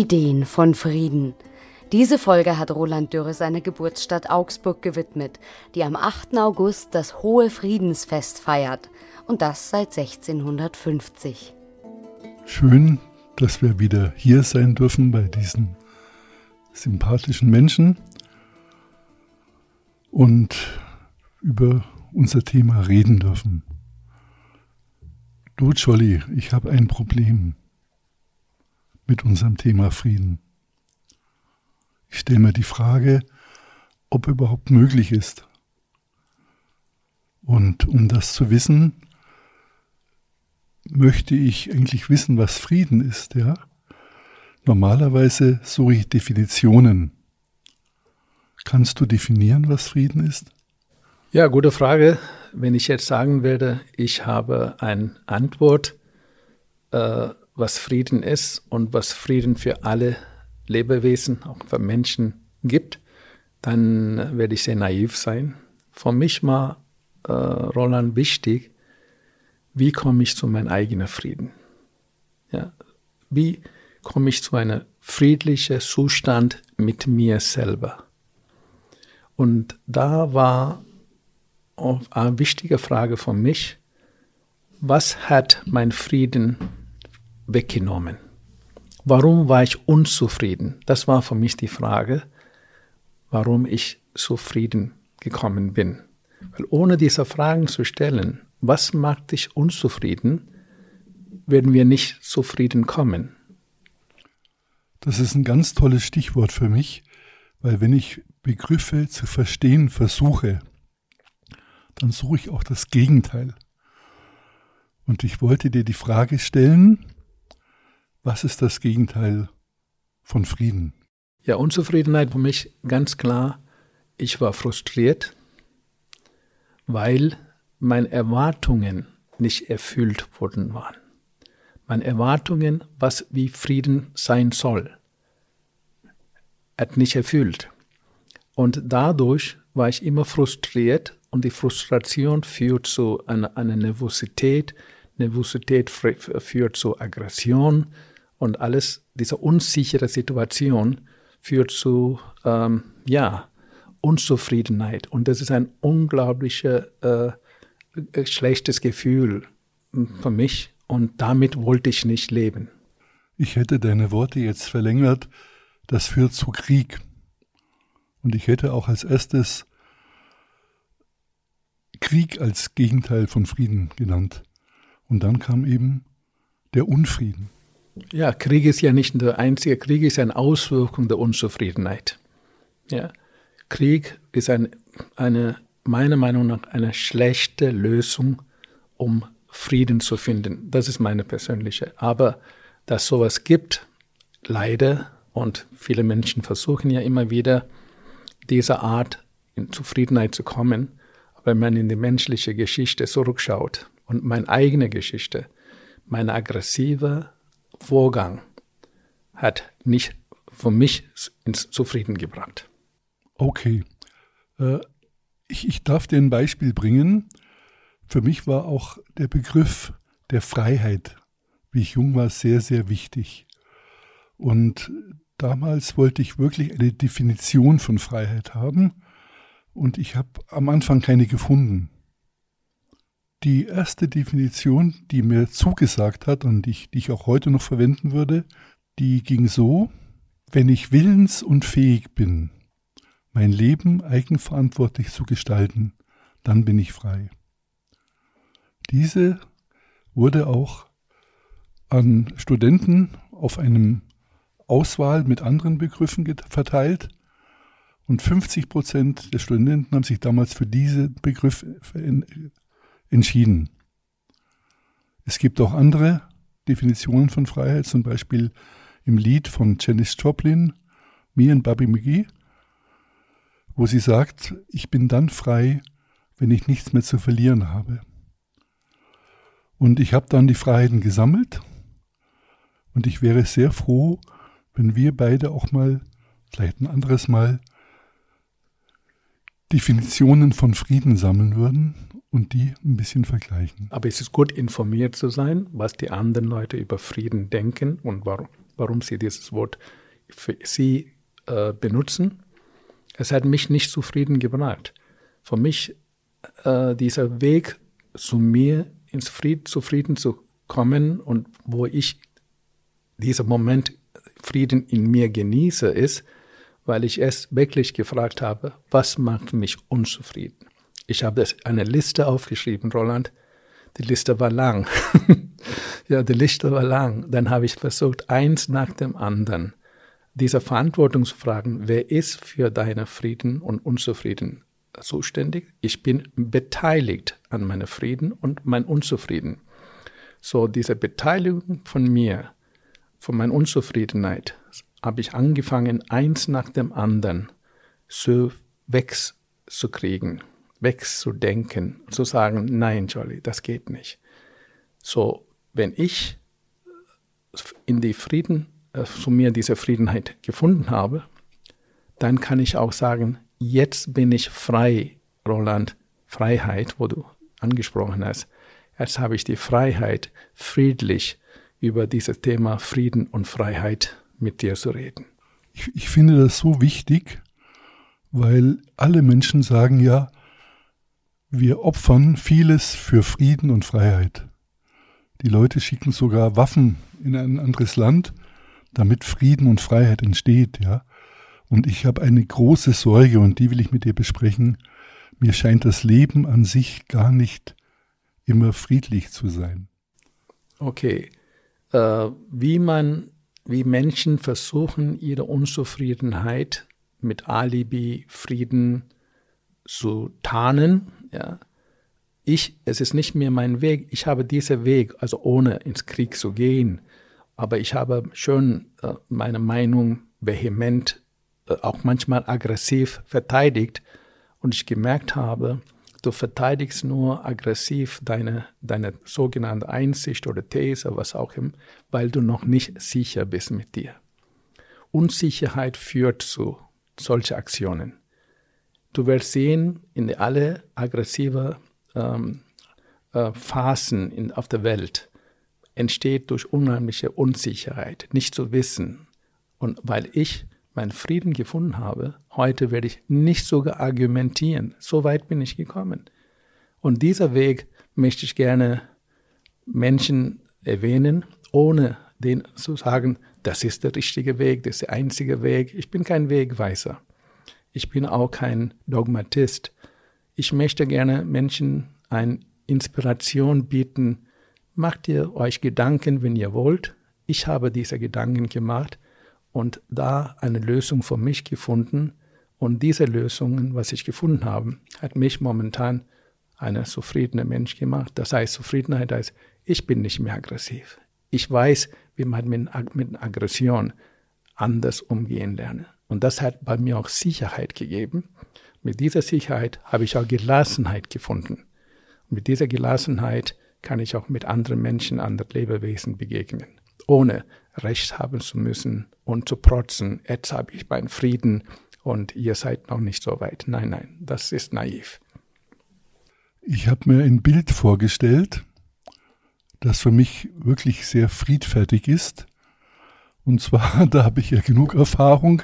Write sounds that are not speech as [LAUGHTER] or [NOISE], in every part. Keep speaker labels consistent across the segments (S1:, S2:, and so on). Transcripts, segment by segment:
S1: Ideen von Frieden. Diese Folge hat Roland Dürre seiner Geburtsstadt Augsburg gewidmet, die am 8. August das Hohe Friedensfest feiert. Und das seit 1650.
S2: Schön, dass wir wieder hier sein dürfen bei diesen sympathischen Menschen und über unser Thema reden dürfen. Du, Jolly, ich habe ein Problem mit unserem Thema Frieden. Ich stelle mir die Frage, ob überhaupt möglich ist. Und um das zu wissen, möchte ich eigentlich wissen, was Frieden ist, ja? Normalerweise suche ich Definitionen. Kannst du definieren, was Frieden ist?
S3: Ja, gute Frage. Wenn ich jetzt sagen werde, ich habe eine Antwort, äh, was Frieden ist und was Frieden für alle Lebewesen, auch für Menschen gibt, dann werde ich sehr naiv sein. Für mich war äh, Roland wichtig, wie komme ich zu meinem eigenen Frieden? Ja, wie komme ich zu einem friedlichen Zustand mit mir selber? Und da war eine wichtige Frage für mich, was hat mein Frieden weggenommen? Warum war ich unzufrieden? Das war für mich die Frage, warum ich zufrieden gekommen bin. Weil ohne diese Fragen zu stellen, was macht dich unzufrieden, werden wir nicht zufrieden kommen.
S2: Das ist ein ganz tolles Stichwort für mich, weil wenn ich Begriffe zu verstehen versuche, dann suche ich auch das Gegenteil. Und ich wollte dir die Frage stellen, was ist das Gegenteil von Frieden?
S3: Ja, Unzufriedenheit für mich ganz klar. Ich war frustriert, weil meine Erwartungen nicht erfüllt worden waren. Meine Erwartungen, was wie Frieden sein soll, hat nicht erfüllt. Und dadurch war ich immer frustriert und die Frustration führt zu einer, einer Nervosität. Nervosität führt zu Aggression, und alles, diese unsichere Situation führt zu, ähm, ja, Unzufriedenheit. Und das ist ein unglaubliches, äh, schlechtes Gefühl für mich. Und damit wollte ich nicht leben.
S2: Ich hätte deine Worte jetzt verlängert, das führt zu Krieg. Und ich hätte auch als erstes Krieg als Gegenteil von Frieden genannt. Und dann kam eben der Unfrieden.
S3: Ja, Krieg ist ja nicht der einzige. Krieg ist eine Auswirkung der Unzufriedenheit. Ja, Krieg ist ein, eine, meiner Meinung nach eine schlechte Lösung, um Frieden zu finden. Das ist meine persönliche. Aber dass sowas gibt, leider, und viele Menschen versuchen ja immer wieder, diese Art in Zufriedenheit zu kommen. wenn man in die menschliche Geschichte zurückschaut und meine eigene Geschichte, meine aggressive, Vorgang hat nicht für mich ins Zufrieden gebracht.
S2: Okay. Äh, ich, ich darf dir ein Beispiel bringen. Für mich war auch der Begriff der Freiheit, wie ich jung war, sehr, sehr wichtig. Und damals wollte ich wirklich eine Definition von Freiheit haben und ich habe am Anfang keine gefunden. Die erste Definition, die mir zugesagt hat und die ich, die ich auch heute noch verwenden würde, die ging so, wenn ich willens und fähig bin, mein Leben eigenverantwortlich zu gestalten, dann bin ich frei. Diese wurde auch an Studenten auf einem Auswahl mit anderen Begriffen verteilt und 50 Prozent der Studenten haben sich damals für diesen Begriff entschieden. Es gibt auch andere Definitionen von Freiheit, zum Beispiel im Lied von Janis Joplin, Me and Bobby McGee, wo sie sagt, ich bin dann frei, wenn ich nichts mehr zu verlieren habe. Und ich habe dann die Freiheiten gesammelt und ich wäre sehr froh, wenn wir beide auch mal, vielleicht ein anderes Mal, Definitionen von Frieden sammeln würden und die ein bisschen vergleichen.
S3: Aber es ist gut informiert zu sein, was die anderen Leute über Frieden denken und warum, warum Sie dieses Wort für Sie äh, benutzen. Es hat mich nicht zufrieden gebracht. Für mich äh, dieser Weg zu mir ins Fried, zufrieden zu kommen und wo ich dieser Moment Frieden in mir genieße, ist, weil ich es wirklich gefragt habe, was macht mich unzufrieden? Ich habe eine Liste aufgeschrieben, Roland. Die Liste war lang. [LAUGHS] ja, die Liste war lang. Dann habe ich versucht, eins nach dem anderen dieser Verantwortung zu fragen, wer ist für deine Frieden und Unzufrieden zuständig? Ich bin beteiligt an meinem Frieden und mein Unzufrieden. So diese Beteiligung von mir, von meiner Unzufriedenheit, habe ich angefangen, eins nach dem anderen so wegzukriegen, wegzudenken, zu sagen, nein, Jolly, das geht nicht. So, wenn ich in die Frieden, äh, zu mir diese Friedenheit gefunden habe, dann kann ich auch sagen, jetzt bin ich frei, Roland, Freiheit, wo du angesprochen hast. Jetzt habe ich die Freiheit, friedlich über dieses Thema Frieden und Freiheit mit dir zu reden.
S2: Ich, ich finde das so wichtig, weil alle Menschen sagen ja, wir opfern vieles für Frieden und Freiheit. Die Leute schicken sogar Waffen in ein anderes Land, damit Frieden und Freiheit entsteht, ja. Und ich habe eine große Sorge und die will ich mit dir besprechen. Mir scheint das Leben an sich gar nicht immer friedlich zu sein.
S3: Okay. Äh, wie man wie Menschen versuchen, ihre Unzufriedenheit mit Alibi, Frieden zu tarnen. Ja. Ich, es ist nicht mehr mein Weg. Ich habe diesen Weg, also ohne ins Krieg zu gehen. Aber ich habe schon äh, meine Meinung vehement, äh, auch manchmal aggressiv verteidigt. Und ich gemerkt habe, Du verteidigst nur aggressiv deine, deine sogenannte Einsicht oder These, was auch immer, weil du noch nicht sicher bist mit dir. Unsicherheit führt zu solchen Aktionen. Du wirst sehen, in alle aggressive ähm, äh, Phasen in, auf der Welt entsteht durch unheimliche Unsicherheit, nicht zu wissen. Und weil ich meinen Frieden gefunden habe, heute werde ich nicht sogar argumentieren. So weit bin ich gekommen. Und dieser Weg möchte ich gerne Menschen erwähnen, ohne denen zu sagen, das ist der richtige Weg, das ist der einzige Weg. Ich bin kein Wegweiser. Ich bin auch kein Dogmatist. Ich möchte gerne Menschen eine Inspiration bieten. Macht ihr euch Gedanken, wenn ihr wollt. Ich habe diese Gedanken gemacht und da eine Lösung für mich gefunden. Und diese Lösungen, was ich gefunden habe, hat mich momentan ein zufriedener Mensch gemacht. Das heißt, Zufriedenheit heißt, ich bin nicht mehr aggressiv. Ich weiß, wie man mit, mit Aggression anders umgehen lernt. Und das hat bei mir auch Sicherheit gegeben. Mit dieser Sicherheit habe ich auch Gelassenheit gefunden. Und mit dieser Gelassenheit kann ich auch mit anderen Menschen, anderen Lebewesen begegnen, ohne Recht haben zu müssen und zu protzen, jetzt habe ich meinen Frieden und ihr seid noch nicht so weit. Nein, nein, das ist naiv.
S2: Ich habe mir ein Bild vorgestellt, das für mich wirklich sehr friedfertig ist. Und zwar, [LAUGHS] da habe ich ja genug Erfahrung,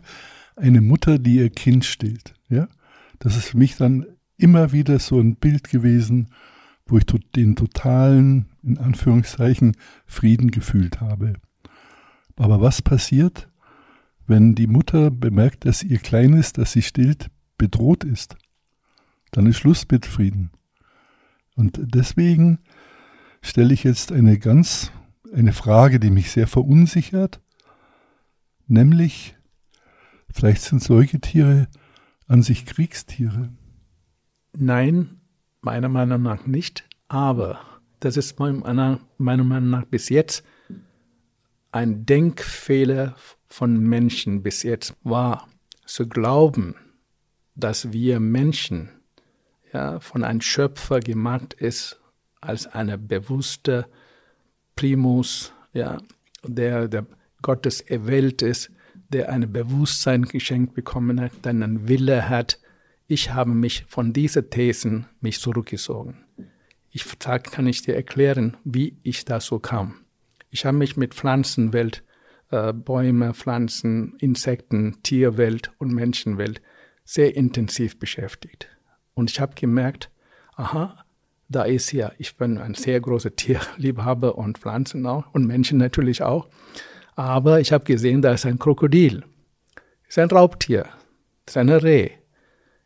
S2: eine Mutter, die ihr Kind stillt. Ja? Das ist für mich dann immer wieder so ein Bild gewesen, wo ich den totalen, in Anführungszeichen, Frieden gefühlt habe. Aber was passiert, wenn die Mutter bemerkt, dass ihr Kleines, das sie stillt, bedroht ist? Dann ist Schluss mit Frieden. Und deswegen stelle ich jetzt eine ganz, eine Frage, die mich sehr verunsichert, nämlich, vielleicht sind Säugetiere an sich Kriegstiere.
S3: Nein, meiner Meinung nach nicht, aber das ist meiner Meinung nach bis jetzt ein Denkfehler von Menschen bis jetzt war, zu glauben, dass wir Menschen ja, von einem Schöpfer gemacht ist als eine bewusste Primus, ja, der, der Gottes erwählt ist, der ein Bewusstsein geschenkt bekommen hat, der einen Wille hat. Ich habe mich von diesen Thesen mich zurückgezogen. Ich kann ich dir erklären, wie ich da so kam. Ich habe mich mit Pflanzenwelt äh, Bäume, Pflanzen, Insekten, Tierwelt und Menschenwelt sehr intensiv beschäftigt. Und ich habe gemerkt, aha, da ist ja, ich bin ein sehr großer Tierliebhaber und Pflanzen auch und Menschen natürlich auch. Aber ich habe gesehen, da ist ein Krokodil. Ist ein Raubtier. Das ist eine Reh.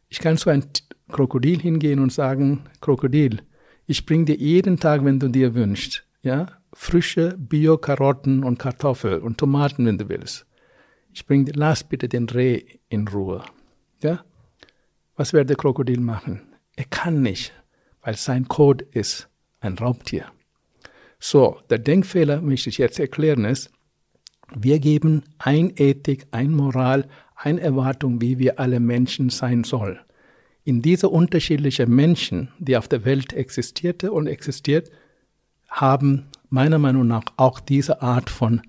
S3: Ich kann zu einem Krokodil hingehen und sagen, Krokodil, ich bringe dir jeden Tag, wenn du dir wünschst, ja, frische Bio-Karotten und Kartoffeln und Tomaten, wenn du willst. Ich bringe lass bitte den Reh in Ruhe. Ja? Was wird der Krokodil machen? Er kann nicht, weil sein Code ist ein Raubtier. So, der Denkfehler, möchte ich jetzt erklären, ist, wir geben ein Ethik, ein Moral, eine Erwartung, wie wir alle Menschen sein sollen. In diese unterschiedlichen Menschen, die auf der Welt existierte und existiert, haben meiner Meinung nach auch diese Art von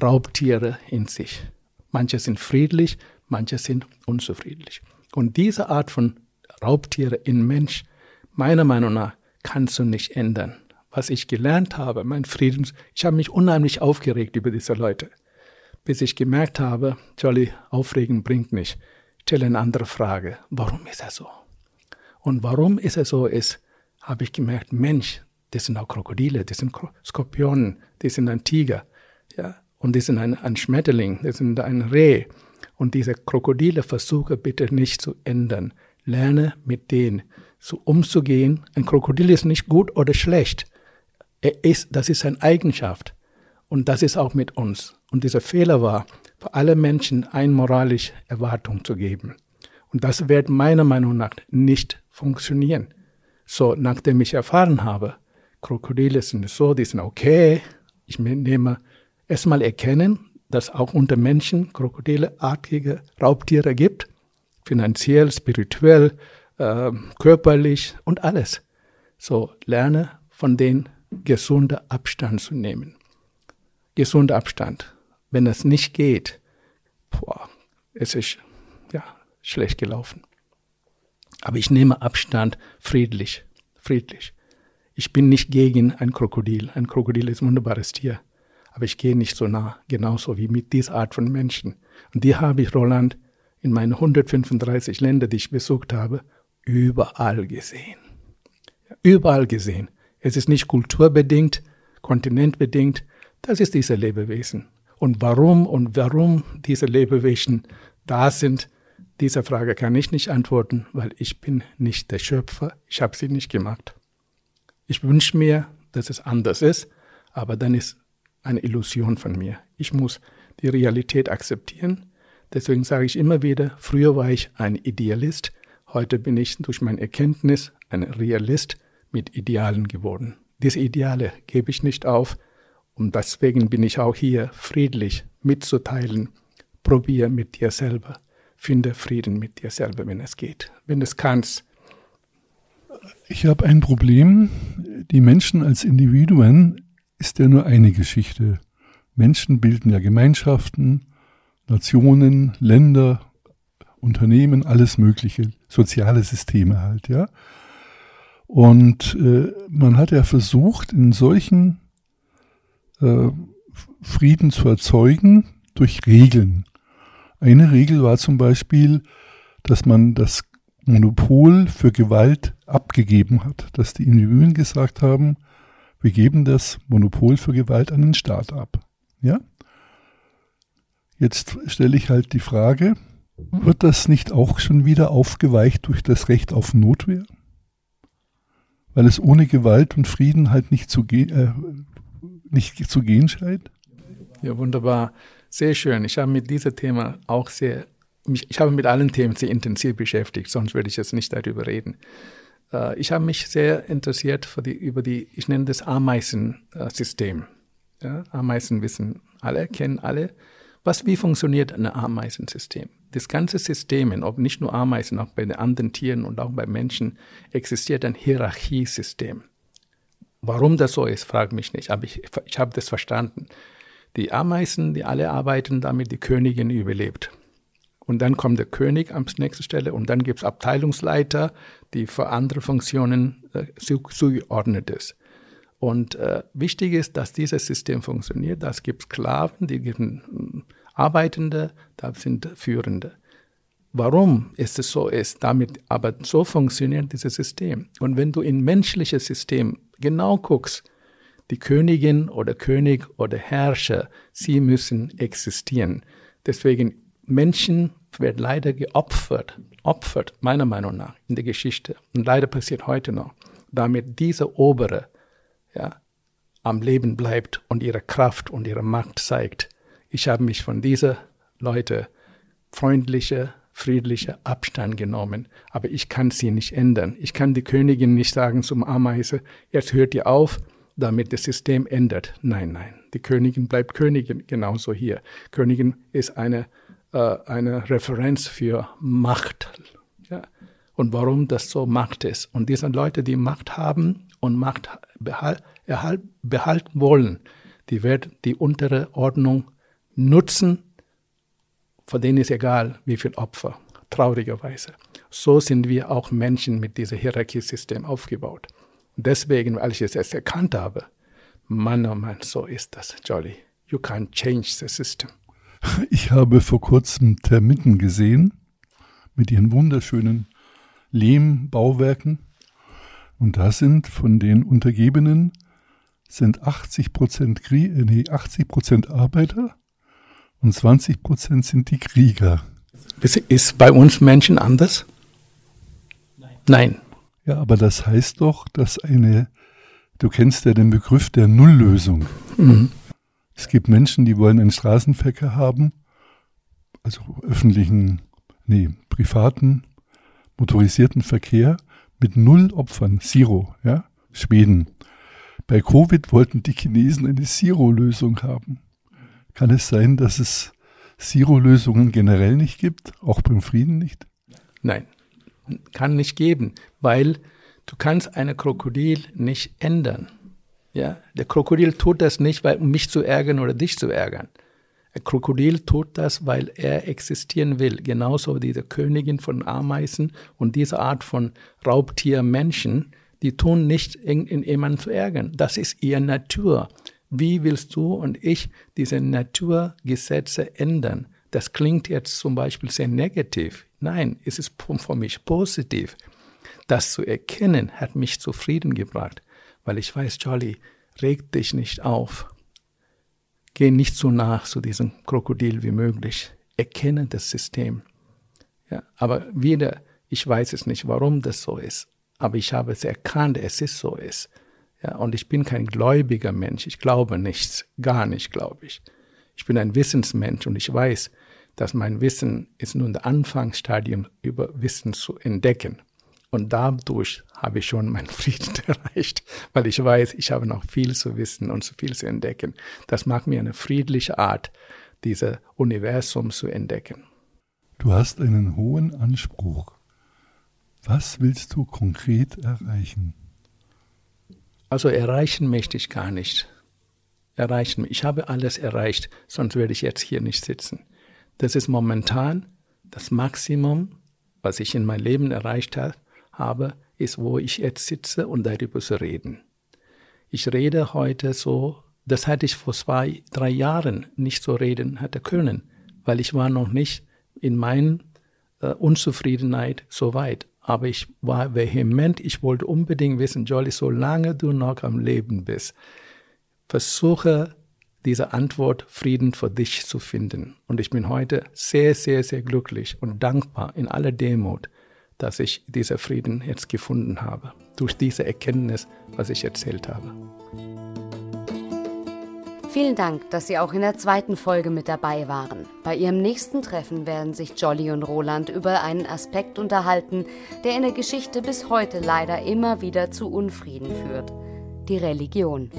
S3: Raubtiere in sich. Manche sind friedlich, manche sind unzufriedlich. Und diese Art von Raubtiere in Mensch, meiner Meinung nach, kannst du nicht ändern. Was ich gelernt habe, mein Friedens, ich habe mich unheimlich aufgeregt über diese Leute, bis ich gemerkt habe, Jolly, aufregen bringt nicht. Stelle eine andere Frage. Warum ist er so? Und warum ist er so ist, habe ich gemerkt, Mensch, das sind auch Krokodile, das sind Skorpionen, das sind ein Tiger, ja, und die sind ein, ein Schmetterling, das sind ein Reh. Und diese Krokodile versuche bitte nicht zu ändern. Lerne mit denen so umzugehen. Ein Krokodil ist nicht gut oder schlecht. Er ist, das ist seine Eigenschaft. Und das ist auch mit uns. Und dieser Fehler war, für alle Menschen eine moralische Erwartung zu geben. Und das wird meiner Meinung nach nicht funktionieren. So, nachdem ich erfahren habe, Krokodile sind so, die sind okay. Ich nehme erstmal erkennen, dass auch unter Menschen Krokodileartige Raubtiere gibt, finanziell, spirituell, äh, körperlich und alles. So lerne von denen gesunder Abstand zu nehmen. Gesunder Abstand. Wenn es nicht geht, boah, es ist ja schlecht gelaufen. Aber ich nehme Abstand friedlich, friedlich. Ich bin nicht gegen ein Krokodil. Ein Krokodil ist ein wunderbares Tier. Aber ich gehe nicht so nah, genauso wie mit dieser Art von Menschen. Und die habe ich, Roland, in meinen 135 Ländern, die ich besucht habe, überall gesehen. Überall gesehen. Es ist nicht kulturbedingt, kontinentbedingt, das ist diese Lebewesen. Und warum und warum diese Lebewesen da sind, diese Frage kann ich nicht antworten, weil ich bin nicht der Schöpfer, ich habe sie nicht gemacht. Ich wünsche mir, dass es anders ist, aber dann ist eine Illusion von mir. Ich muss die Realität akzeptieren. Deswegen sage ich immer wieder, früher war ich ein Idealist, heute bin ich durch meine Erkenntnis ein Realist mit Idealen geworden. Diese Ideale gebe ich nicht auf und deswegen bin ich auch hier friedlich mitzuteilen. Probier mit dir selber. Finde Frieden mit dir selber, wenn es geht. Wenn es kannst,
S2: ich habe ein Problem. Die Menschen als Individuen ist ja nur eine Geschichte. Menschen bilden ja Gemeinschaften, Nationen, Länder, Unternehmen, alles Mögliche, soziale Systeme halt, ja. Und äh, man hat ja versucht, in solchen äh, Frieden zu erzeugen durch Regeln. Eine Regel war zum Beispiel, dass man das Monopol für Gewalt abgegeben hat, dass die Individuen gesagt haben, wir geben das Monopol für Gewalt an den Staat ab. Ja? Jetzt stelle ich halt die Frage, wird das nicht auch schon wieder aufgeweicht durch das Recht auf Notwehr? Weil es ohne Gewalt und Frieden halt nicht zu, ge äh, nicht zu gehen scheint?
S3: Ja, wunderbar. Sehr schön. Ich habe mit diesem Thema auch sehr ich habe mit allen Themen sehr intensiv beschäftigt, sonst würde ich jetzt nicht darüber reden. Äh, ich habe mich sehr interessiert für die, über die, ich nenne das Ameisensystem. Ja, Ameisen wissen alle, kennen alle, was, wie funktioniert ein Ameisensystem. Das ganze System, ob nicht nur Ameisen, auch bei den anderen Tieren und auch bei Menschen, existiert ein Hierarchiesystem. Warum das so ist, frage mich nicht, aber ich, ich habe das verstanden. Die Ameisen, die alle arbeiten, damit die Königin überlebt. Und dann kommt der König an nächste Stelle und dann gibt es Abteilungsleiter, die für andere Funktionen äh, zugeordnet ist. Und äh, wichtig ist, dass dieses System funktioniert. Das gibt Sklaven, die gibt hm, Arbeitende, da sind Führende. Warum ist es so ist, damit aber so funktioniert dieses System. Und wenn du in menschliches System genau guckst, die Königin oder König oder Herrscher, sie müssen existieren. Deswegen Menschen werden leider geopfert, opfert, meiner Meinung nach, in der Geschichte. Und leider passiert heute noch, damit diese Obere ja, am Leben bleibt und ihre Kraft und ihre Macht zeigt. Ich habe mich von dieser Leute freundliche, friedliche Abstand genommen, aber ich kann sie nicht ändern. Ich kann die Königin nicht sagen zum Ameise, jetzt hört ihr auf, damit das System ändert. Nein, nein. Die Königin bleibt Königin, genauso hier. Königin ist eine, eine Referenz für Macht. Ja. Und warum das so Macht ist. Und diese Leute, die Macht haben und Macht behal behalten wollen, die werden die untere Ordnung nutzen, von denen ist egal, wie viel Opfer, traurigerweise. So sind wir auch Menschen mit diesem Hierarchiesystem aufgebaut. Deswegen, weil ich es erst erkannt habe, Mann, oh Mann, so ist das, Jolly. You can't change the system. [LAUGHS]
S2: Ich habe vor kurzem Termiten gesehen mit ihren wunderschönen Lehmbauwerken. Und da sind von den Untergebenen sind 80 Prozent, äh, nee, 80 Prozent Arbeiter und 20 Prozent sind die Krieger.
S3: Ist bei uns Menschen anders? Nein. Nein.
S2: Ja, aber das heißt doch, dass eine, du kennst ja den Begriff der Nulllösung. Mhm. Es gibt Menschen, die wollen einen Straßenverkehr haben, also öffentlichen, nee, privaten, motorisierten Verkehr mit null Opfern, Zero, ja, Schweden. Bei Covid wollten die Chinesen eine Zero-Lösung haben. Kann es sein, dass es Zero-Lösungen generell nicht gibt, auch beim Frieden nicht?
S3: Nein kann nicht geben, weil du kannst eine Krokodil nicht ändern. Ja, der Krokodil tut das nicht, weil, um mich zu ärgern oder dich zu ärgern. Ein Krokodil tut das, weil er existieren will. Genauso wie diese Königin von Ameisen und diese Art von Raubtiermenschen, die tun nicht, in jemanden zu ärgern. Das ist ihre Natur. Wie willst du und ich diese Naturgesetze ändern? Das klingt jetzt zum Beispiel sehr negativ. Nein, es ist für mich positiv. Das zu erkennen hat mich zufrieden gebracht, weil ich weiß, Charlie, reg dich nicht auf. Geh nicht so nach zu diesem Krokodil wie möglich. Erkenne das System. Ja, aber wieder, ich weiß es nicht, warum das so ist. Aber ich habe es erkannt, es ist so ist. Ja, und ich bin kein gläubiger Mensch. Ich glaube nichts. Gar nicht, glaube ich. Ich bin ein Wissensmensch und ich weiß, dass mein Wissen ist nur ein Anfangsstadium über Wissen zu entdecken. Und dadurch habe ich schon meinen Frieden [LAUGHS] erreicht, weil ich weiß, ich habe noch viel zu wissen und zu viel zu entdecken. Das macht mir eine friedliche Art, dieses Universum zu entdecken.
S2: Du hast einen hohen Anspruch. Was willst du konkret erreichen?
S3: Also erreichen möchte ich gar nicht. Erreichen. Ich habe alles erreicht, sonst würde ich jetzt hier nicht sitzen. Das ist momentan das Maximum, was ich in meinem Leben erreicht habe, ist, wo ich jetzt sitze und darüber zu reden. Ich rede heute so, das hätte ich vor zwei, drei Jahren nicht so reden hätte können, weil ich war noch nicht in meiner äh, Unzufriedenheit so weit. Aber ich war vehement, ich wollte unbedingt wissen, Jolly, solange du noch am Leben bist, versuche diese Antwort Frieden für dich zu finden. Und ich bin heute sehr, sehr, sehr glücklich und dankbar in aller Demut, dass ich diesen Frieden jetzt gefunden habe, durch diese Erkenntnis, was ich erzählt habe.
S1: Vielen Dank, dass Sie auch in der zweiten Folge mit dabei waren. Bei Ihrem nächsten Treffen werden sich Jolly und Roland über einen Aspekt unterhalten, der in der Geschichte bis heute leider immer wieder zu Unfrieden führt. Die Religion.